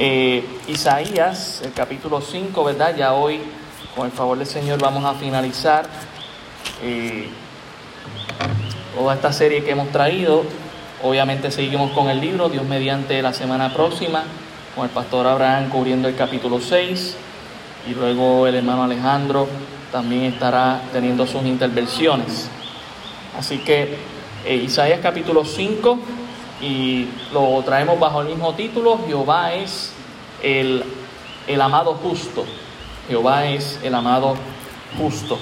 Eh, Isaías, el capítulo 5, ¿verdad? Ya hoy, con el favor del Señor, vamos a finalizar eh, toda esta serie que hemos traído. Obviamente seguimos con el libro, Dios mediante la semana próxima, con el pastor Abraham cubriendo el capítulo 6 y luego el hermano Alejandro también estará teniendo sus intervenciones. Así que eh, Isaías capítulo 5 y lo traemos bajo el mismo título, Jehová es el, el amado justo. Jehová es el amado justo.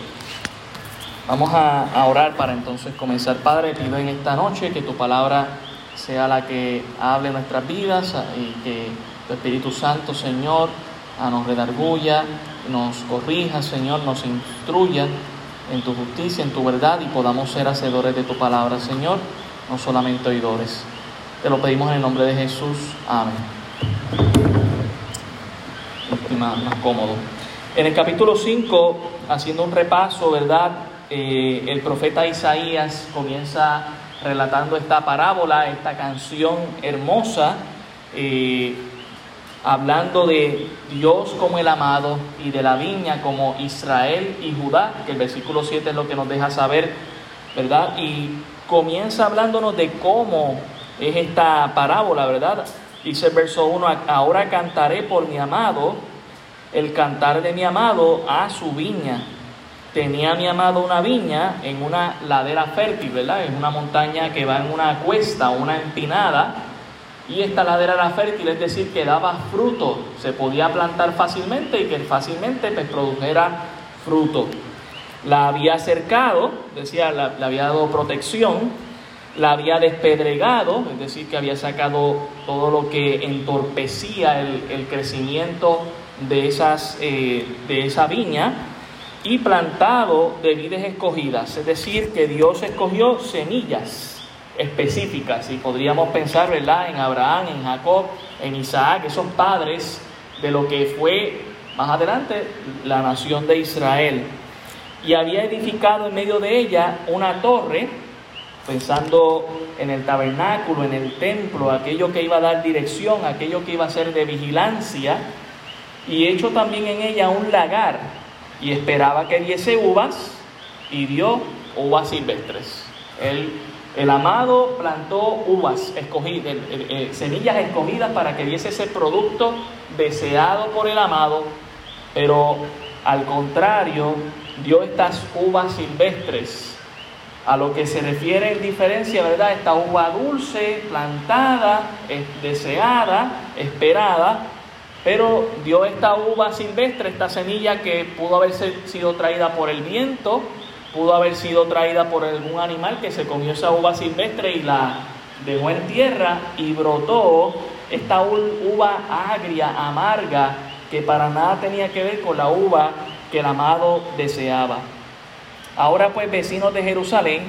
Vamos a, a, orar para entonces comenzar. Padre, pido en esta noche que tu palabra sea la que hable nuestras vidas y que tu Espíritu Santo, Señor, nos redarguya, nos corrija, Señor, nos instruya en tu justicia, en tu verdad y podamos ser hacedores de tu palabra, Señor, no solamente oidores. Te lo pedimos en el nombre de Jesús. Amén. Más, más cómodo. En el capítulo 5, haciendo un repaso, ¿verdad? Eh, el profeta Isaías comienza relatando esta parábola, esta canción hermosa, eh, hablando de Dios como el amado y de la viña como Israel y Judá, que el versículo 7 es lo que nos deja saber, ¿verdad? Y comienza hablándonos de cómo es esta parábola, ¿verdad? Dice el verso 1, ahora cantaré por mi amado, el cantar de mi amado a su viña. Tenía mi amado una viña en una ladera fértil, ¿verdad? En una montaña que va en una cuesta, una empinada, y esta ladera era fértil, es decir, que daba fruto, se podía plantar fácilmente y que fácilmente pues, produjera fruto. La había cercado, decía, le había dado protección, la había despedregado, es decir, que había sacado todo lo que entorpecía el, crecimiento de, esas, eh, de esa viña y plantado de vides escogidas, es decir, que Dios escogió semillas específicas y podríamos pensar, ¿verdad?, en Abraham, en Jacob, en Isaac, esos padres de lo que fue más adelante la nación de Israel. Y había edificado en medio de ella una torre, pensando en el tabernáculo, en el templo, aquello que iba a dar dirección, aquello que iba a ser de vigilancia, y hecho también en ella un lagar, y esperaba que diese uvas, y dio uvas silvestres. El, amado plantó uvas escogidas, semillas escogidas para que diese ese producto deseado por el amado, pero al contrario, dio estas uvas silvestres a lo que se refiere en diferencia, ¿verdad? Esta uva dulce, plantada, deseada, esperada, pero dio esta uva silvestre, esta semilla que pudo haber sido traída por el viento, pudo haber sido traída por algún animal que se comió esa uva silvestre y la dejó en tierra y brotó esta uva agria, amarga, que para nada tenía que ver con la uva que el amado deseaba. Ahora pues vecinos de Jerusalén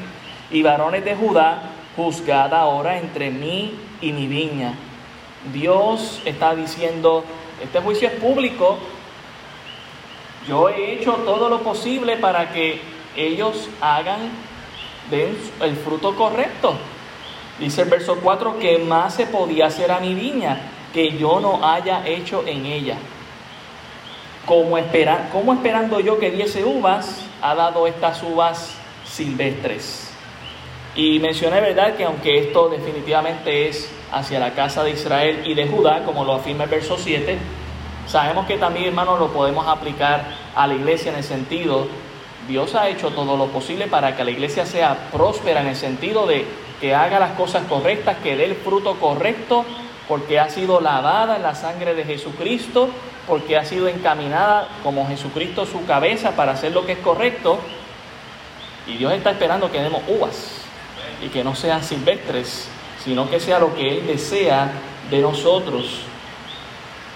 y varones de Judá, juzgad ahora entre mí y mi viña. Dios está diciendo, este juicio es público, yo he hecho todo lo posible para que ellos hagan den el fruto correcto. Dice el verso 4 que más se podía hacer a mi viña que yo no haya hecho en ella. Como, espera, como esperando yo que diese uvas, ha dado estas uvas silvestres. Y mencioné, ¿verdad?, que aunque esto definitivamente es hacia la casa de Israel y de Judá, como lo afirma el verso 7, sabemos que también, hermanos, lo podemos aplicar a la iglesia en el sentido, Dios ha hecho todo lo posible para que la iglesia sea próspera en el sentido de que haga las cosas correctas, que dé el fruto correcto, porque ha sido lavada en la sangre de Jesucristo porque ha sido encaminada como Jesucristo su cabeza para hacer lo que es correcto. Y Dios está esperando que demos uvas y que no sean silvestres, sino que sea lo que Él desea de nosotros.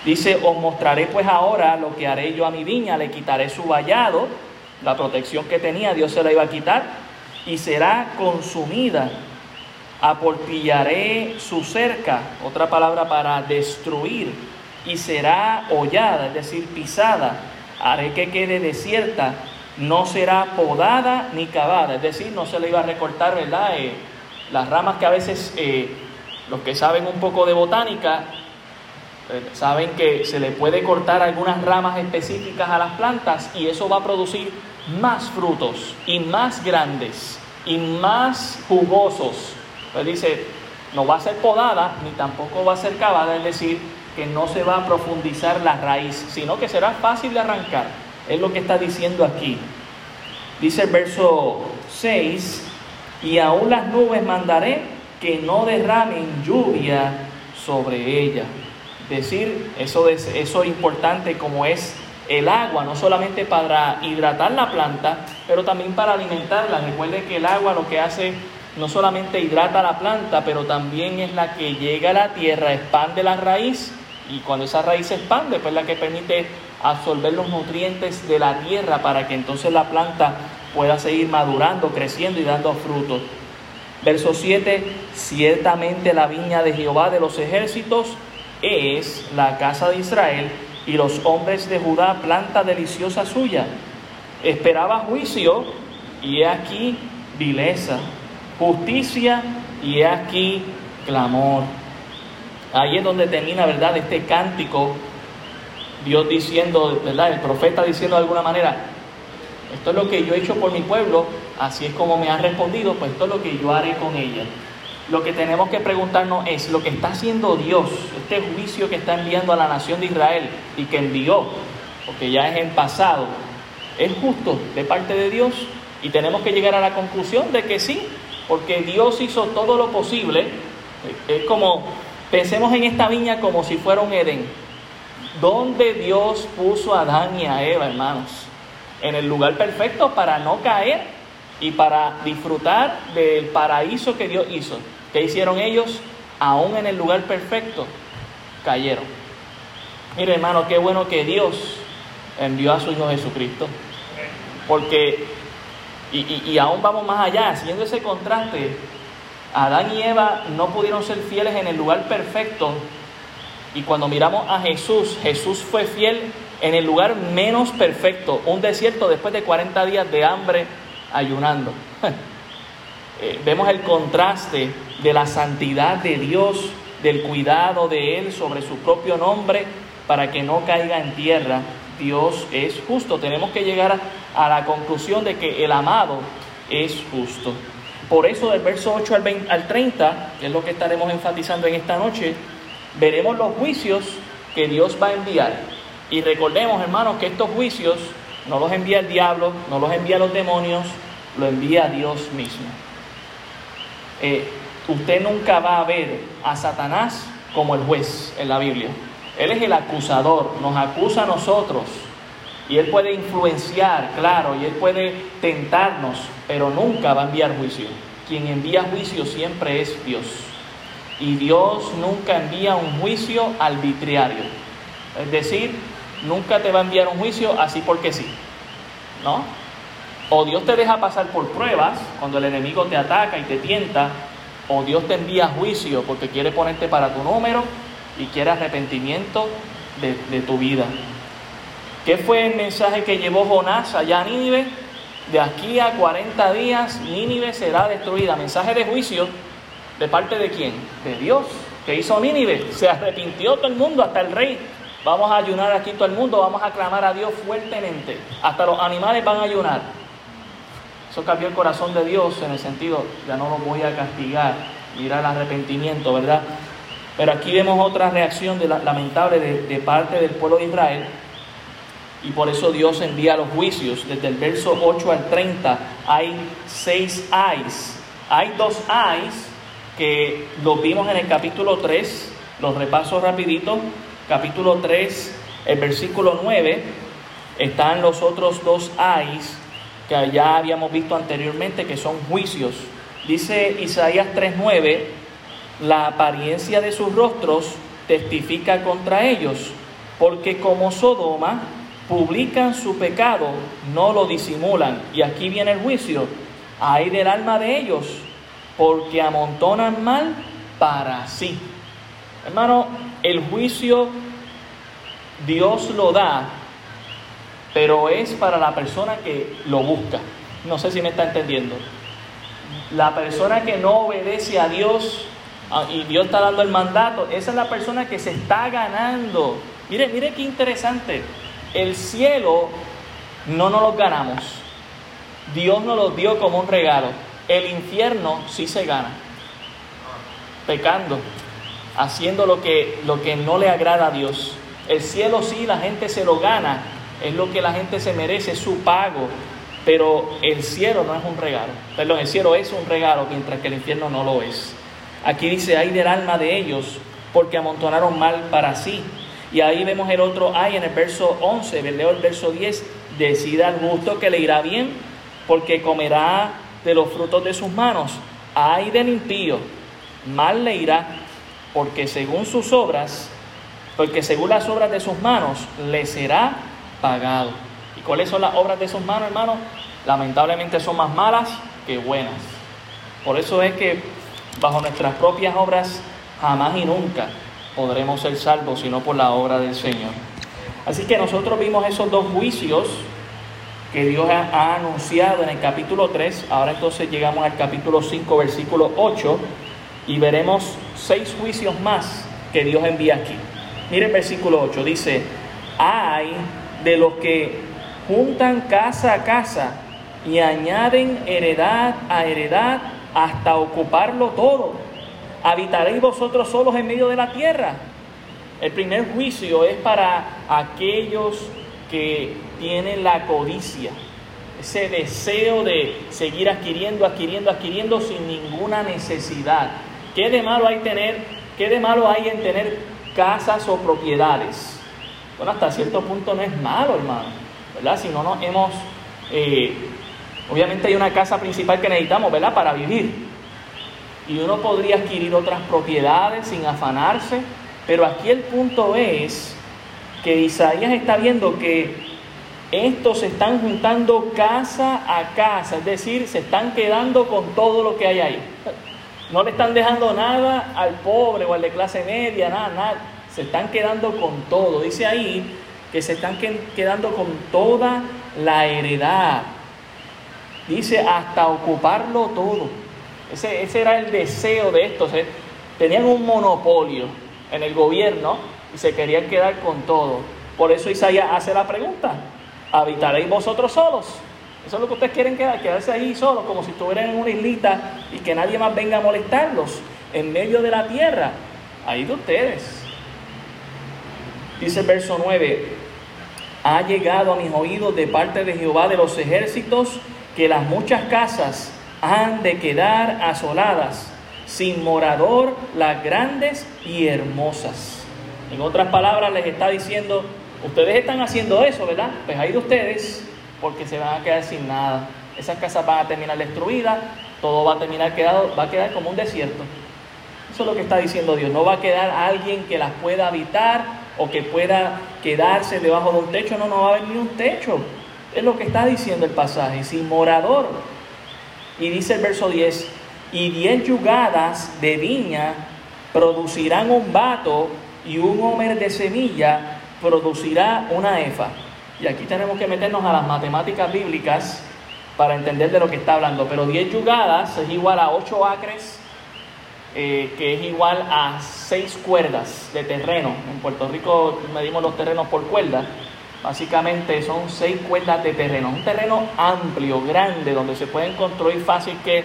Dice, os mostraré pues ahora lo que haré yo a mi viña, le quitaré su vallado, la protección que tenía, Dios se la iba a quitar, y será consumida. Aportillaré su cerca, otra palabra para destruir y será hollada, es decir, pisada. Haré que quede desierta, no será podada ni cavada, es decir, no se le iba a recortar, ¿verdad? Eh, las ramas que a veces eh, los que saben un poco de botánica Eh, saben que se le puede cortar algunas ramas específicas a las plantas y eso va a producir más frutos y más grandes y más jugosos. Pues dice, no va a ser podada ni tampoco va a ser cavada, es decir, que no se va a profundizar la raíz, sino que será fácil de arrancar. Es lo que está diciendo aquí. Dice el verso 6, y aún las nubes mandaré que no derramen lluvia sobre ella. Decir, eso es, eso importante como es el agua, no solamente para hidratar la planta, pero también para alimentarla. Recuerde que el agua lo que hace no solamente hidrata la planta, pero también es la que llega a la tierra, expande la raíz y cuando esa raíz se expande, pues es la que permite absorber los nutrientes de la tierra para que entonces la planta pueda seguir madurando, creciendo y dando frutos. Verso 7, ciertamente la viña de Jehová de los ejércitos es la casa de Israel y los hombres de Judá planta deliciosa suya. Esperaba juicio y he aquí vileza, justicia y he aquí clamor. Ahí es donde termina, ¿verdad?, este cántico, Dios diciendo, ¿verdad?, el profeta diciendo de alguna manera, esto es lo que yo he hecho por mi pueblo, así es como me han respondido, pues esto es lo que yo haré con ella. Lo que tenemos que preguntarnos es, lo que está haciendo Dios, este juicio que está enviando a la nación de Israel y que envió, porque ya es en pasado, ¿es justo de parte de Dios? Y tenemos que llegar a la conclusión de que sí, porque Dios hizo todo lo posible. Es como, pensemos en esta viña como si fuera un Edén, donde Dios puso a Adán y a Eva, hermanos en el lugar perfecto para no caer y para disfrutar del paraíso que Dios hizo. ¿Qué hicieron ellos? Aún en el lugar perfecto, cayeron. Mire hermano, qué bueno que Dios envió a su Hijo Jesucristo. Porque, y, y aún vamos más allá, haciendo ese contraste, Adán y Eva no pudieron ser fieles en el lugar perfecto. Y cuando miramos a Jesús, Jesús fue fiel en el lugar menos perfecto, un desierto después de 40 días de hambre ayunando. Eh, vemos el contraste de la santidad de Dios, del cuidado de Él sobre su propio nombre para que no caiga en tierra. Dios es justo. Tenemos que llegar a, la conclusión de que el amado es justo. Por eso del verso 8 al, al 30, que es lo que estaremos enfatizando en esta noche, veremos los juicios que Dios va a enviar y recordemos, hermanos, que estos juicios no los envía el diablo, no los envía los demonios, lo envía Dios mismo. Eh, usted nunca va a ver a Satanás como el juez en la Biblia. Él es el acusador, nos acusa a nosotros. Y él puede influenciar, claro, y él puede tentarnos, pero nunca va a enviar juicio. Quien envía juicio siempre es Dios. Y Dios nunca envía un juicio arbitrario. Es decir, nunca te va a enviar un juicio así porque sí. ¿No? O Dios te deja pasar por pruebas cuando el enemigo te ataca y te tienta, o Dios te envía juicio porque quiere ponerte para tu número y quiere arrepentimiento de, de tu vida. ¿Qué fue el mensaje que llevó Jonás allá a Nínive? De aquí a 40 días Nínive será destruida. Mensaje de juicio de parte de quién? De Dios. ¿Qué hizo Nínive? Se arrepintió todo el mundo, hasta el rey Vamos a ayunar aquí todo el mundo, vamos a clamar a Dios fuertemente. Hasta los animales van a ayunar. Eso cambió el corazón de Dios en el sentido, ya no lo voy a castigar, mira el arrepentimiento, ¿verdad? Pero aquí vemos otra reacción lamentable de parte del pueblo de Israel. Y por eso Dios envía los juicios. Desde el verso 8 al 30 hay seis ayes. Hay dos ayes que los vimos en el capítulo 3. Los repaso rapidito capítulo 3, el versículo 9, están los otros dos ayes que ya habíamos visto anteriormente, que son juicios. Dice Isaías 3:9, la apariencia de sus rostros testifica contra ellos, porque como Sodoma publican su pecado, no lo disimulan. Y aquí viene el juicio. Hay del alma de ellos, porque amontonan mal para sí. Hermano, el juicio Dios lo da, pero es para la persona que lo busca. No sé si me está entendiendo. La persona que no obedece a Dios ah, y Dios está dando el mandato, esa es la persona que se está ganando. Mire, mire qué interesante. El cielo no nos lo ganamos. Dios nos lo dio como un regalo. El infierno sí se gana. Pecando, haciendo lo que, lo que no le agrada a Dios. El cielo sí, la gente se lo gana. Es lo que la gente se merece, es su pago. Pero el cielo no es un regalo. Perdón, el cielo es un regalo, mientras que el infierno no lo es. Aquí dice, hay del alma de ellos, porque amontonaron mal para sí. Y ahí vemos el otro hay en el verso 11, leo el verso 10, decida al justo que le irá bien, porque comerá de los frutos de sus manos. Ay del impío, mal le irá, porque según sus obras, porque según las obras de sus manos, le será pagado. ¿Y cuáles son las obras de sus manos, hermanos? Lamentablemente son más malas que buenas. Por eso es que bajo nuestras propias obras jamás y nunca podremos ser salvos, sino por la obra del Señor. Así que nosotros vimos esos dos juicios que Dios ha, anunciado en el capítulo 3. Ahora entonces llegamos al capítulo 5, versículo 8, y veremos seis juicios más que Dios envía aquí. Mire el versículo 8, dice, hay de los que juntan casa a casa y añaden heredad a heredad hasta ocuparlo todo habitaréis vosotros solos en medio de la tierra. El primer juicio es para aquellos que tienen la codicia, ese deseo de seguir adquiriendo, adquiriendo, adquiriendo sin ninguna necesidad. ¿Qué de malo hay tener? ¿Qué de malo hay en tener casas o propiedades? Bueno, hasta cierto punto no es malo, hermano, ¿verdad? Si no nos hemos, eh, obviamente hay una casa principal que necesitamos, ¿verdad? Para vivir y uno podría adquirir otras propiedades sin afanarse, pero aquí el punto es que Isaías está viendo que estos se están juntando casa a casa, es decir, se están quedando con todo lo que hay ahí. No le están dejando nada al pobre o al de clase media, nada, nada. Se están quedando con todo. Dice ahí que se están quedando con toda la heredad. Dice hasta ocuparlo todo. Ese, era el deseo de estos. ¿eh? Tenían un monopolio en el gobierno y se querían quedar con todo. Por eso Isaías hace la pregunta, ¿habitaréis vosotros solos? Eso es lo que ustedes quieren quedar, quedarse ahí solos, como si estuvieran en una islita y que nadie más venga a molestarlos en medio de la tierra. Ahí de ustedes. Dice el verso 9, ha llegado a mis oídos de parte de Jehová de los ejércitos que las muchas casas han de quedar asoladas, sin morador las grandes y hermosas. En otras palabras, les está diciendo, ustedes están haciendo eso, ¿verdad? Pues ahí de ustedes, porque se van a quedar sin nada. Esas casas van a terminar destruidas, todo va a terminar quedado, va a quedar como un desierto. Eso es lo que está diciendo Dios. No va a quedar alguien que las pueda habitar o que pueda quedarse debajo de un techo. No, no va a haber ni un techo. Es lo que está diciendo el pasaje. Sin morador. Y dice el verso 10, y diez yugadas de viña producirán un vato y un homer de semilla producirá una efa. Y aquí tenemos que meternos a las matemáticas bíblicas para entender de lo que está hablando. Pero 10 yugadas es igual a 8 acres, eh, que es igual a 6 cuerdas de terreno. En Puerto Rico medimos los terrenos por cuerdas. Básicamente son seis cuerdas de terreno, un terreno amplio, grande, donde se pueden construir fácil que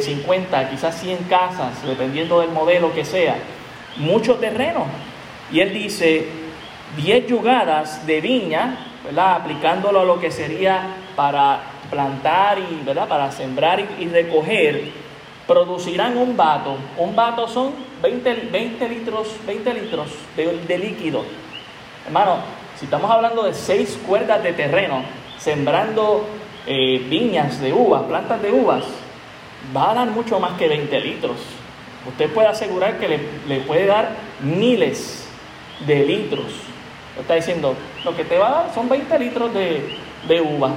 50, eh, quizás 100 casas, dependiendo del modelo que sea. Mucho terreno. Y él dice, 10 yugadas de viña, ¿verdad? aplicándolo a lo que sería para plantar y ¿verdad? para sembrar y, recoger, producirán un vato. Un vato son 20, 20 litros, 20 litros de, de líquido. Hermano, si estamos hablando de seis cuerdas de terreno, sembrando eh, viñas de uvas, plantas de uvas, va a dar mucho más que 20 litros. Usted puede asegurar que le, puede dar miles de litros. Está diciendo, lo que te va a dar son 20 litros de, de uva.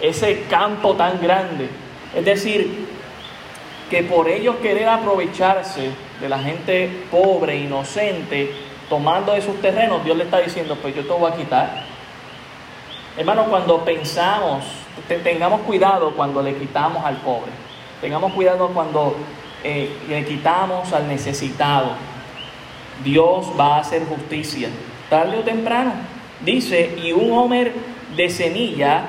Ese campo tan grande. Es decir, que por ellos querer aprovecharse de la gente pobre, inocente, tomando esos terrenos, Dios le está diciendo, pues yo te voy a quitar. Hermano, cuando pensamos, tengamos cuidado cuando le quitamos al pobre. Tengamos cuidado cuando eh, le quitamos al necesitado. Dios va a hacer justicia, tarde o temprano. Dice, y un homer de semilla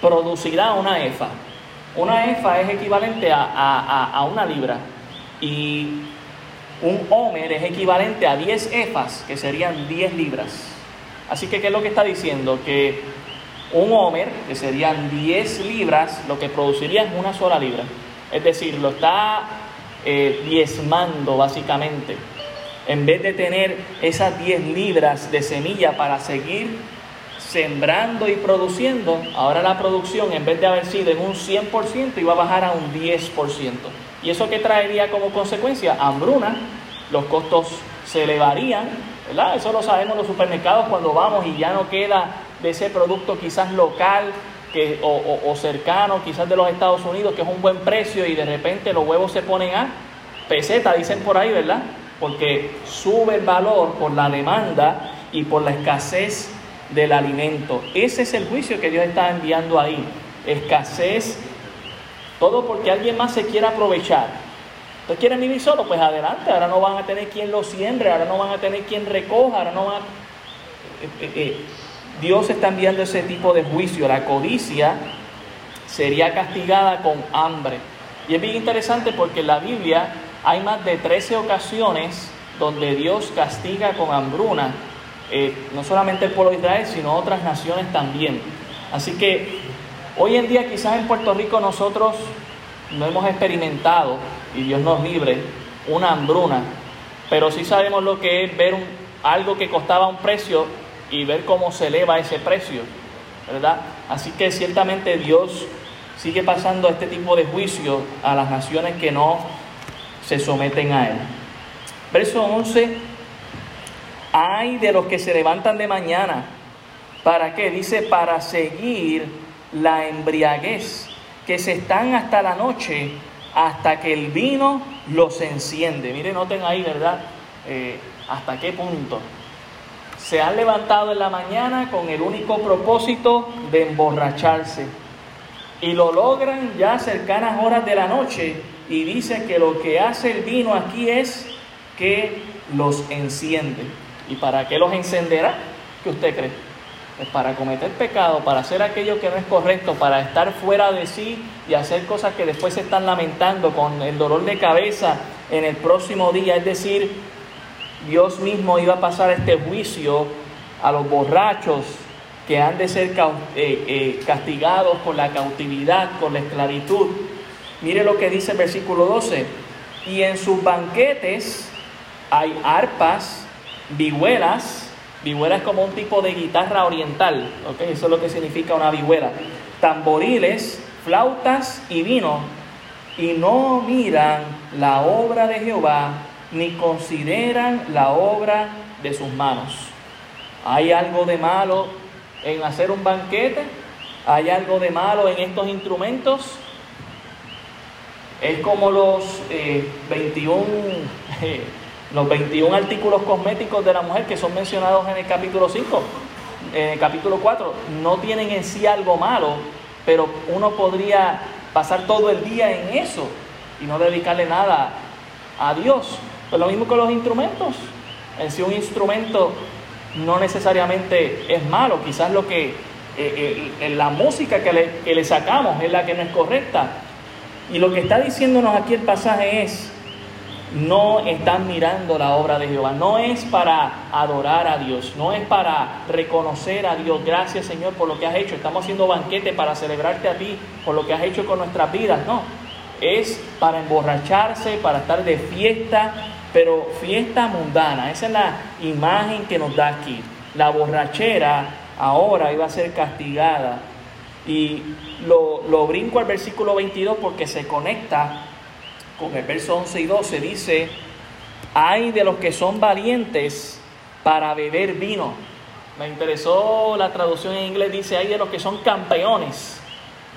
producirá una efa. Una efa es equivalente a, una libra y un homer es equivalente a 10 efas, que serían 10 libras. Así que, ¿qué es lo que está diciendo? Que un homer, que serían 10 libras, lo que produciría es una sola libra. Es decir, lo está eh, diezmando básicamente. En vez de tener esas 10 libras de semilla para seguir sembrando y produciendo, ahora la producción en vez de haber sido en un 100% iba a bajar a un 10%. ¿Y eso qué traería como consecuencia? Hambruna, los costos se elevarían, ¿verdad? Eso lo sabemos en los supermercados cuando vamos y ya no queda de ese producto quizás local que, o, cercano, quizás de los Estados Unidos, que es un buen precio y de repente los huevos se ponen a peseta, dicen por ahí, ¿verdad? Porque sube el valor por la demanda y por la escasez del alimento. Ese es el juicio que Dios está enviando ahí. Escasez, todo porque alguien más se quiere aprovechar. ¿Ustedes quieren vivir solo? Pues adelante, ahora no van a tener quien lo siembre, ahora no van a tener quien recoja, ahora no van a... Eh, eh, eh, Dios está enviando ese tipo de juicio. La codicia sería castigada con hambre. Y es bien interesante porque en la Biblia hay más de 13 ocasiones donde Dios castiga con hambruna eh, no solamente el pueblo de Israel, sino otras naciones también. Así que hoy en día quizás en Puerto Rico nosotros no hemos experimentado, y Dios nos libre, una hambruna, pero sí sabemos lo que es ver algo que costaba un precio y ver cómo se eleva ese precio, ¿verdad? Así que ciertamente Dios sigue pasando este tipo de juicio a las naciones que no se someten a Él. Verso 11 hay de los que se levantan de mañana. ¿Para qué? Dice, para seguir la embriaguez, que se están hasta la noche, hasta que el vino los enciende. Miren, noten ahí, ¿verdad? Eh, ¿Hasta qué punto? Se han levantado en la mañana con el único propósito de emborracharse. Y lo logran ya cercanas horas de la noche. Y dice que lo que hace el vino aquí es que los enciende. ¿Y para qué los encenderá? ¿Qué usted cree? Para cometer pecado, para hacer aquello que no es correcto, para estar fuera de sí y hacer cosas que después se están lamentando con el dolor de cabeza en el próximo día. Es decir, Dios mismo iba a pasar este juicio a los borrachos que han de ser eh, eh, castigados con la cautividad, con la esclavitud. Mire lo que dice el versículo 12. Y en sus banquetes hay arpas vihuelas, vihuela es como un tipo de guitarra oriental, ¿okay? eso es lo que significa una vihuela, tamboriles, flautas y vino, y no miran la obra de Jehová, ni consideran la obra de sus manos. ¿Hay algo de malo en hacer un banquete? ¿Hay algo de malo en estos instrumentos? Es como los 21 eh, los 21 artículos cosméticos de la mujer que son mencionados en el capítulo 5, en el capítulo 4, no tienen en sí algo malo, pero uno podría pasar todo el día en eso y no dedicarle nada a Dios. Pues lo mismo con los instrumentos. En sí un instrumento no necesariamente es malo, quizás lo que eh, eh, la música que le, que le sacamos es la que no es correcta. Y lo que está diciéndonos aquí el pasaje es, no están mirando la obra de Jehová. No es para adorar a Dios, no es para reconocer a Dios. Gracias Señor por lo que has hecho. Estamos haciendo banquete para celebrarte a ti por lo que has hecho con nuestras vidas. No, es para emborracharse, para estar de fiesta, pero fiesta mundana. Esa es la imagen que nos da aquí. La borrachera ahora iba a ser castigada. Y lo, lo brinco al versículo 22 porque se conecta verso 11 y 12 dice, hay de los que son valientes para beber vino. Me interesó la traducción en inglés, dice, hay de los que son campeones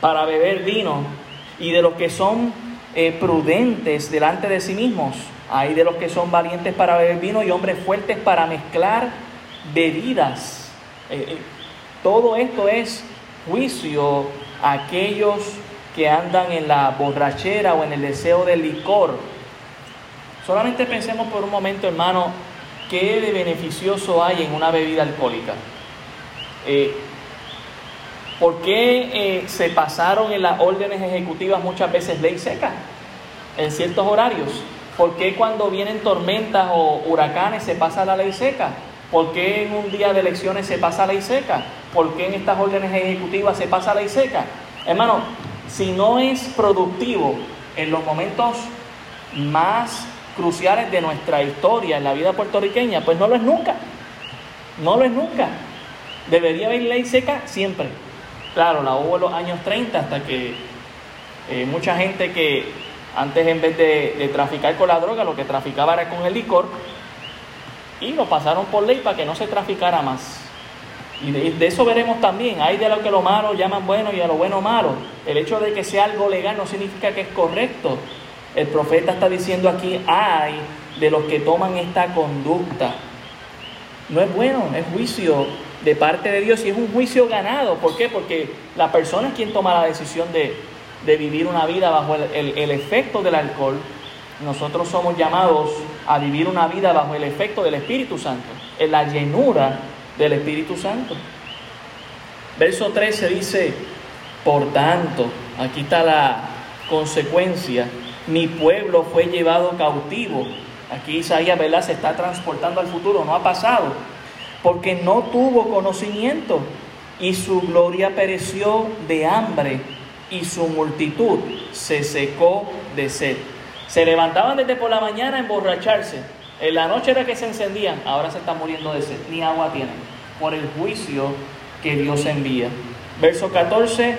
para beber vino y de los que son eh, prudentes delante de sí mismos. Hay de los que son valientes para beber vino y hombres fuertes para mezclar bebidas. Eh, eh, todo esto es juicio a aquellos que andan en la borrachera o en el deseo del licor. Solamente pensemos por un momento, hermano, qué de beneficioso hay en una bebida alcohólica. Eh, ¿Por qué eh, se pasaron en las órdenes ejecutivas muchas veces ley seca en ciertos horarios? ¿Por qué cuando vienen tormentas o huracanes se pasa la ley seca? ¿Por qué en un día de elecciones se pasa ley seca? ¿Por qué en estas órdenes ejecutivas se pasa ley seca? Hermano, si no es productivo en los momentos más cruciales de nuestra historia en la vida puertorriqueña, pues no lo es nunca. No lo es nunca. Debería haber ley seca siempre. Claro, la hubo en los años 30 hasta que eh, mucha gente que antes en vez de, traficar con la droga, lo que traficaba era con el licor, y lo pasaron por ley para que no se traficara más. Y de, de, eso veremos también. Hay de lo que lo malo llaman bueno y a lo bueno malo. El hecho de que sea algo legal no significa que es correcto. El profeta está diciendo aquí, hay de los que toman esta conducta. No es bueno, es juicio de parte de Dios y es un juicio ganado. ¿Por qué? Porque la persona es quien toma la decisión de, vivir una vida bajo el, el efecto del alcohol. Nosotros somos llamados a vivir una vida bajo el efecto del Espíritu Santo, en la llenura del Espíritu Santo. Verso 13 dice, por tanto, aquí está la consecuencia, mi pueblo fue llevado cautivo. Aquí Isaías, ¿verdad? Se está transportando al futuro, no ha pasado, porque no tuvo conocimiento y su gloria pereció de hambre y su multitud se secó de sed. Se levantaban desde por la mañana a emborracharse. En la noche era que se encendían, ahora se están muriendo de sed, ni agua tienen, por el juicio que Dios envía. Verso 14,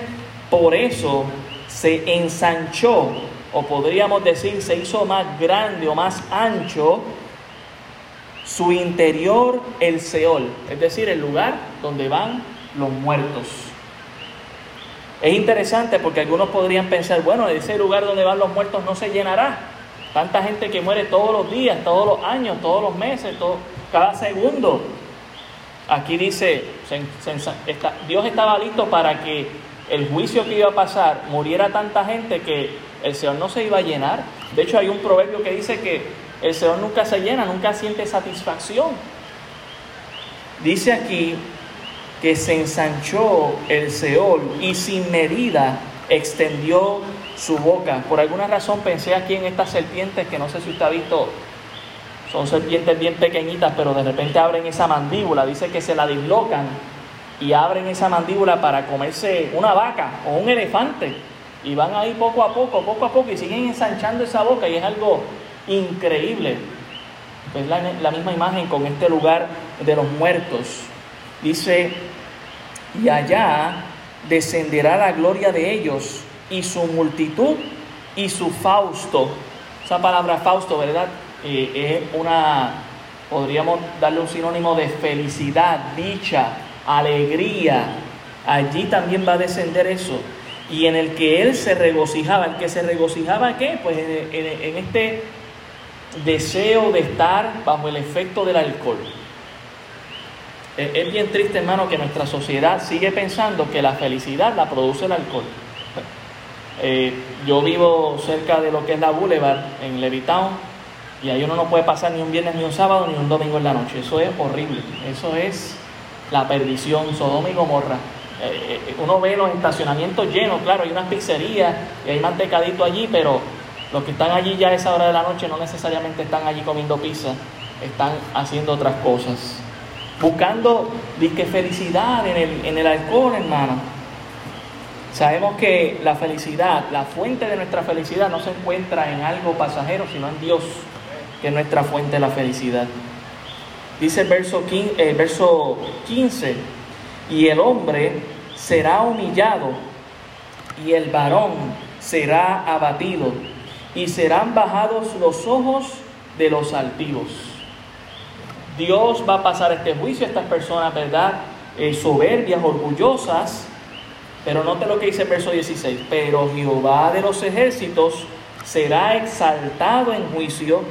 por eso se ensanchó o podríamos decir se hizo más grande o más ancho su interior el Seol, es decir, el lugar donde van los muertos. Es interesante porque algunos podrían pensar, bueno, ese lugar donde van los muertos no se llenará. Tanta gente que muere todos los días, todos los años, todos los meses, todo, cada segundo. Aquí dice, Dios estaba listo para que el juicio que iba a pasar muriera tanta gente que el Señor no se iba a llenar. De hecho, hay un proverbio que dice que el Señor nunca se llena, nunca siente satisfacción. Dice aquí que se ensanchó el Seol y sin medida extendió su boca. Por alguna razón pensé aquí en estas serpientes que no sé si usted ha visto, son serpientes bien pequeñitas, pero de repente abren esa mandíbula, dice que se la dislocan y abren esa mandíbula para comerse una vaca o un elefante. Y van ahí poco a poco, poco a poco, y siguen ensanchando esa boca, y es algo increíble. Es la, la misma imagen con este lugar de los muertos. Dice, y allá descenderá la gloria de ellos, y su multitud, y su Fausto. Esa palabra Fausto, ¿verdad? Eh, es una, podríamos darle un sinónimo de felicidad, dicha, alegría. Allí también va a descender eso y en el que él se regocijaba. ¿El que se regocijaba qué? Pues en, este deseo de estar bajo el efecto del alcohol. Es bien triste, hermano, que nuestra sociedad sigue pensando que la felicidad la produce el alcohol. Eh, yo vivo cerca de lo que es la Boulevard, en Levitown, y ahí uno no puede pasar ni un viernes, ni un sábado, ni un domingo en la noche. Eso es horrible. Eso es la perdición, Sodoma y Gomorra. Eh, eh, uno ve los estacionamientos llenos, claro, hay unas pizzerías y hay mantecadito allí, pero los que están allí ya a esa hora de la noche no necesariamente están allí comiendo pizza, están haciendo otras cosas. Buscando disque felicidad en el, en el alcohol, hermano. Sabemos que la felicidad, la fuente de nuestra felicidad no se encuentra en algo pasajero, sino en Dios, que es nuestra fuente de la felicidad. Dice el verso 15, el verso 15 y el hombre será humillado y el varón será abatido y serán bajados los ojos de los altivos. Dios va a pasar este juicio a estas personas, ¿verdad? Eh, soberbias, orgullosas, pero note lo que dice el verso 16, pero Jehová de los ejércitos será exaltado en juicio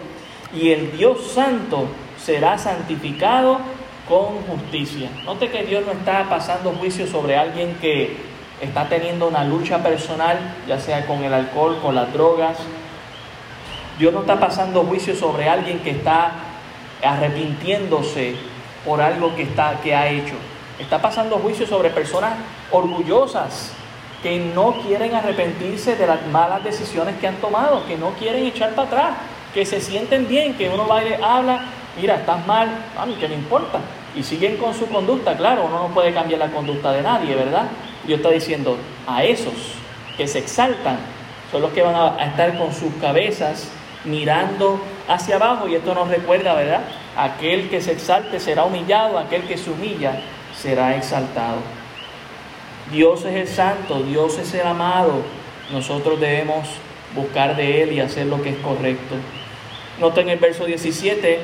y el Dios santo será santificado con justicia. Note que Dios no está pasando juicio sobre alguien que está teniendo una lucha personal, ya sea con el alcohol, con las drogas, Dios no está pasando juicio sobre alguien que está arrepintiéndose por algo que, está, que ha hecho. Está pasando juicio sobre personas orgullosas que no quieren arrepentirse de las malas decisiones que han tomado, que no quieren echar para atrás, que se sienten bien, que uno va y le habla, mira, estás mal, a mí que me importa. Y siguen con su conducta, claro, uno no puede cambiar la conducta de nadie, ¿verdad? Dios está diciendo, a esos que se exaltan, son los que van a estar con sus cabezas mirando hacia abajo. Y esto nos recuerda, ¿verdad? Aquel que se exalte será humillado, aquel que se humilla será exaltado. Dios es el santo, Dios es el amado. Nosotros debemos buscar de Él y hacer lo que es correcto. Noten el verso 17,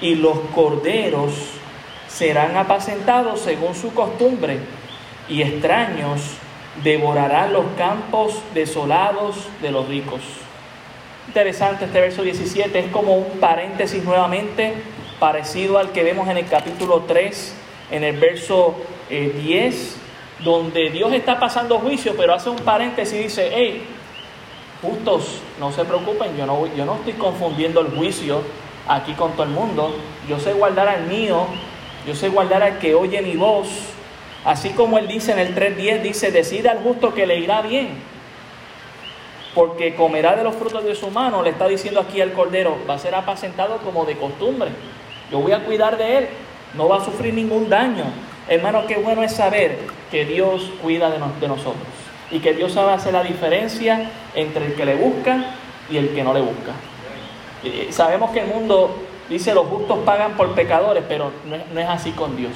y los corderos serán apacentados según su costumbre, y extraños devorarán los campos desolados de los ricos. Interesante este verso 17, es como un paréntesis nuevamente, parecido al que vemos en el capítulo 3, en el verso 10, eh, donde Dios está pasando juicio, pero hace un paréntesis y dice, hey, justos, no se preocupen, yo no, yo no estoy confundiendo el juicio aquí con todo el mundo, yo sé guardar al mío, yo sé guardar al que oye mi voz, así como él dice en el 3.10, dice, decide al justo que le irá bien, porque comerá de los frutos de su mano, le está diciendo aquí al cordero, va a ser apacentado como de costumbre, yo voy a cuidar de él, no va a sufrir ningún daño. Hermano, qué bueno es saber que Dios cuida de, nosotros y que Dios sabe hacer la diferencia entre el que le busca y el que no le busca. sabemos que el mundo dice los justos pagan por pecadores, pero no es, así con Dios.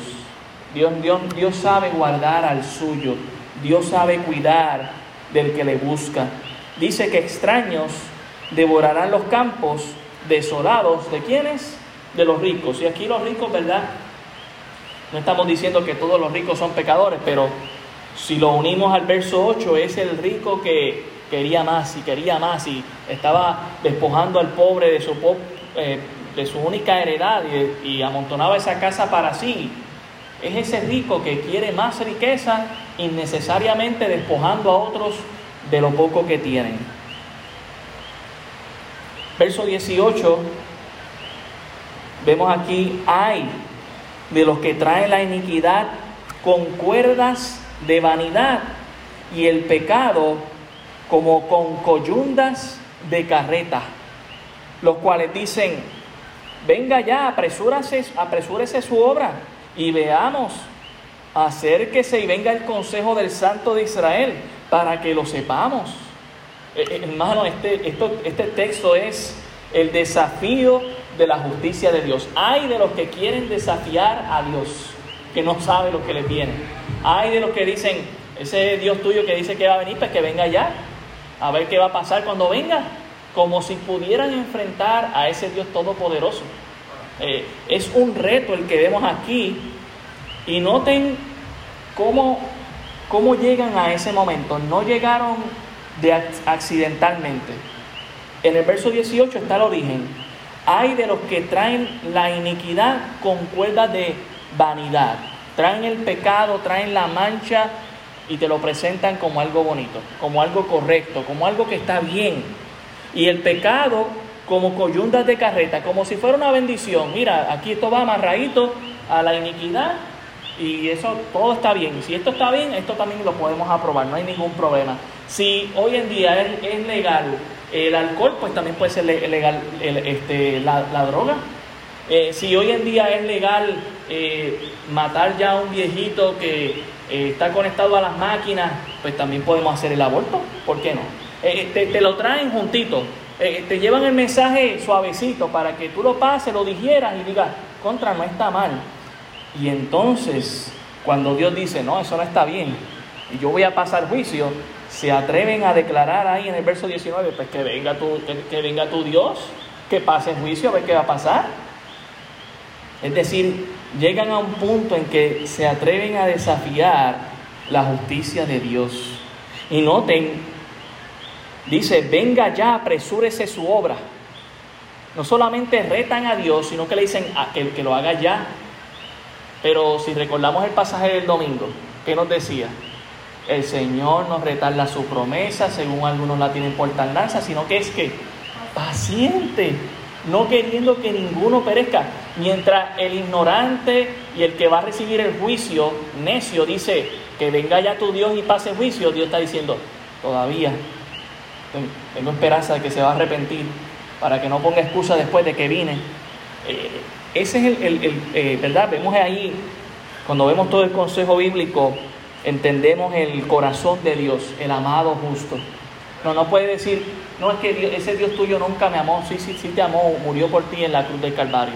Dios, Dios. Dios sabe guardar al suyo, Dios sabe cuidar del que le busca. Dice que extraños devorarán los campos desolados. ¿De quiénes? De los ricos. Y aquí los ricos, ¿verdad? No estamos diciendo que todos los ricos son pecadores, pero si lo unimos al verso 8, es el rico que quería más y quería más y estaba despojando al pobre de su, eh, de su única heredad y, y amontonaba esa casa para sí. Es ese rico que quiere más riqueza innecesariamente despojando a otros de lo poco que tienen. Verso 18, vemos aquí, hay de los que traen la iniquidad con cuerdas de vanidad y el pecado como con coyundas de carreta, los cuales dicen, venga ya, apresúrase, apresúrese su obra y veamos, acérquese y venga el consejo del Santo de Israel para que lo sepamos. Eh, eh, hermano, este, esto, este texto es el desafío de la justicia de Dios. Hay de los que quieren desafiar a Dios, que no sabe lo que les viene. Hay de los que dicen, ese Dios tuyo que dice que va a venir, pues que venga ya, a ver qué va a pasar cuando venga, como si pudieran enfrentar a ese Dios todopoderoso. Eh, es un reto el que vemos aquí y noten cómo, cómo llegan a ese momento. No llegaron de accidentalmente. En el verso 18 está el origen. Hay de los que traen la iniquidad con cuerdas de vanidad. Traen el pecado, traen la mancha y te lo presentan como algo bonito, como algo correcto, como algo que está bien. Y el pecado como coyundas de carreta, como si fuera una bendición. Mira, aquí esto va amarradito a la iniquidad y eso todo está bien. Si esto está bien, esto también lo podemos aprobar, no hay ningún problema. Si hoy en día es, legal el alcohol, pues también puede ser legal este, la droga. Eh, si hoy en día es legal eh, matar ya a un viejito que eh, está conectado a las máquinas, pues también podemos hacer el aborto, ¿por qué no? Te, lo traen juntito, te llevan el mensaje suavecito para que tú lo pases, lo digieras y digas, contra, no está mal. Y entonces, cuando Dios dice, no, eso no está bien, y yo voy a pasar juicio, se atreven a declarar ahí en el verso 19, pues que venga tu, que, venga tu Dios, que pase juicio, a ver qué va a pasar. Es decir, llegan a un punto en que se atreven a desafiar la justicia de Dios. Y noten, dice, venga ya, apresúrese su obra. No solamente retan a Dios, sino que le dicen que, que lo haga ya. Pero si recordamos el pasaje del domingo, ¿qué nos decía? El Señor nos retarda su promesa, según algunos la tienen por tardanza, sino que es que paciente, no queriendo que ninguno perezca. Mientras el ignorante y el que va a recibir el juicio, necio, dice que venga ya tu Dios y pase juicio, Dios está diciendo, todavía tengo esperanza de que se va a arrepentir para que no ponga excusa después de que vine. Eh, ese es el, eh, ¿verdad? Vemos ahí, cuando vemos todo el consejo bíblico, entendemos el corazón de Dios, el amado justo. No, no puede decir, no es que ese Dios tuyo nunca me amó, sí, sí, sí te amó, murió por ti en la cruz del Calvario.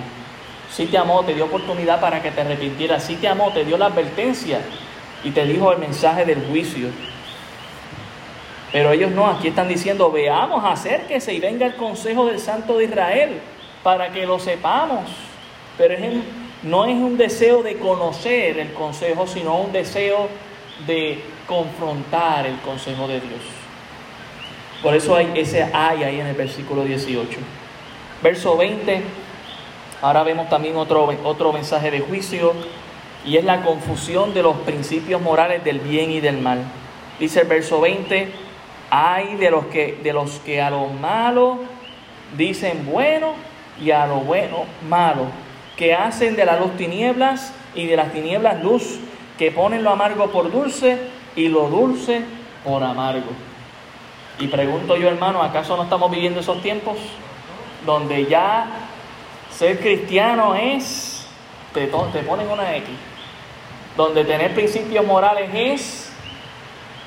Sí te amó, te dio oportunidad para que te arrepintieras, sí te amó, te dio la advertencia y te dijo el mensaje del juicio. Pero ellos no, aquí están diciendo, veamos, acérquese y venga el consejo del Santo de Israel para que lo sepamos. Pero no es un deseo de conocer el consejo, sino un deseo de confrontar el consejo de Dios. Por eso hay ese hay ahí en el versículo 18. Verso 20, ahora vemos también otro, otro mensaje de juicio y es la confusión de los principios morales del bien y del mal. Dice el verso 20, hay de los que, de los que a lo malo dicen bueno y a lo bueno malo, que hacen de la luz tinieblas y de las tinieblas luz, que ponen lo amargo por dulce y lo dulce por amargo. Y pregunto yo, hermano, ¿acaso no estamos viviendo esos tiempos donde ya ser cristiano es, te, te ponen una X, donde tener principios morales es,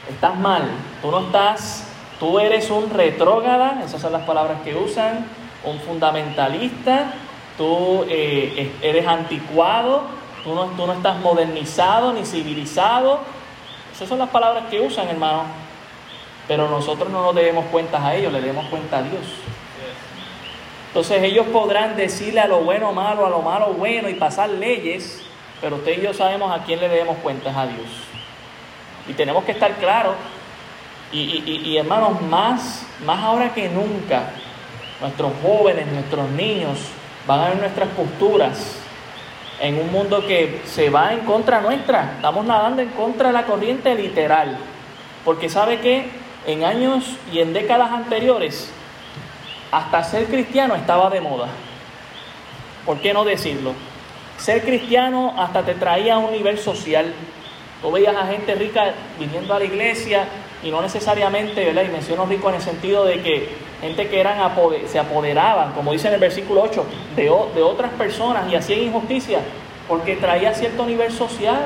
estás mal, tú no estás, tú eres un retrógrada, esas son las palabras que usan, un fundamentalista, tú eh, eres anticuado, tú no, estás modernizado ni civilizado, esas son las palabras que usan, hermano. Pero nosotros no nos debemos cuentas a ellos, le debemos cuenta a Dios. Entonces ellos podrán decirle a lo bueno malo, a lo malo bueno y pasar leyes, pero usted y yo sabemos a quién le debemos cuentas a Dios. Y tenemos que estar claros, y, hermanos, más, más ahora que nunca, nuestros jóvenes, nuestros niños van a ver nuestras posturas en un mundo que se va en contra nuestra. Estamos nadando en contra de la corriente literal. Porque sabe que en años y en décadas anteriores, hasta ser cristiano estaba de moda. ¿Por qué no decirlo? Ser cristiano hasta te traía a un nivel social. Tú veías a gente rica viniendo a la iglesia y no necesariamente, ¿verdad? Y menciono rico en el sentido de que gente que eran se apoderaban, como dice en el versículo 8, de, de otras personas y hacían injusticia porque traía cierto nivel social.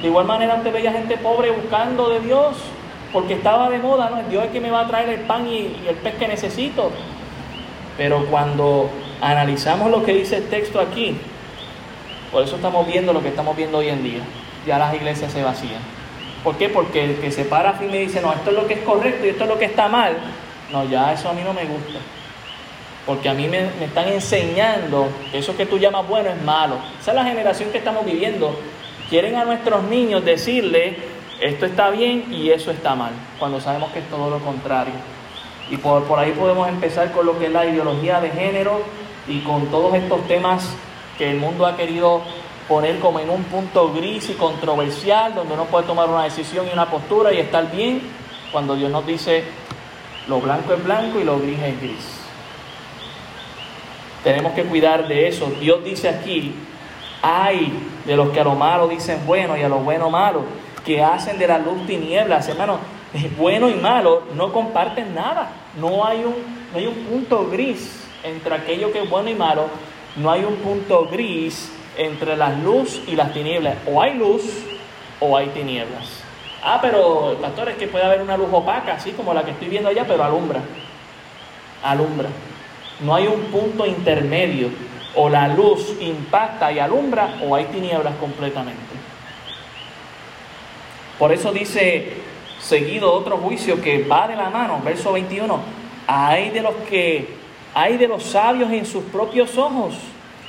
De igual manera, antes veía gente pobre buscando de Dios porque estaba de moda, ¿no? Dios es que me va a traer el pan y, el pez que necesito. Pero cuando analizamos lo que dice el texto aquí, por eso estamos viendo lo que estamos viendo hoy en día. Ya las iglesias se vacían. ¿Por qué? Porque el que se para a y me dice, no, esto es lo que es correcto y esto es lo que está mal, no, ya eso a mí no me gusta. Porque a mí me, están enseñando que eso que tú llamas bueno es malo. Esa es la generación que estamos viviendo. Quieren a nuestros niños decirle esto está bien y eso está mal, cuando sabemos que es todo lo contrario. Y por, por ahí podemos empezar con lo que es la ideología de género y con todos estos temas que el mundo ha querido poner como en un punto gris y controversial, donde uno puede tomar una decisión y una postura y estar bien, cuando Dios nos dice lo blanco es blanco y lo gris es gris. Tenemos que cuidar de eso. Dios dice aquí, hay de los que a lo malo dicen bueno y a lo bueno malo que hacen de la luz tinieblas, hermano, bueno y malo no comparten nada. No hay un, no hay un punto gris entre aquello que es bueno y malo. No hay un punto gris entre la luz y las tinieblas. O hay luz o hay tinieblas. Ah, pero pastor, es que puede haber una luz opaca, así como la que estoy viendo allá, pero alumbra. Alumbra. No hay un punto intermedio. O la luz impacta y alumbra o hay tinieblas completamente. Por eso dice seguido otro juicio que va de la mano, verso 21, hay de los que hay de los sabios en sus propios ojos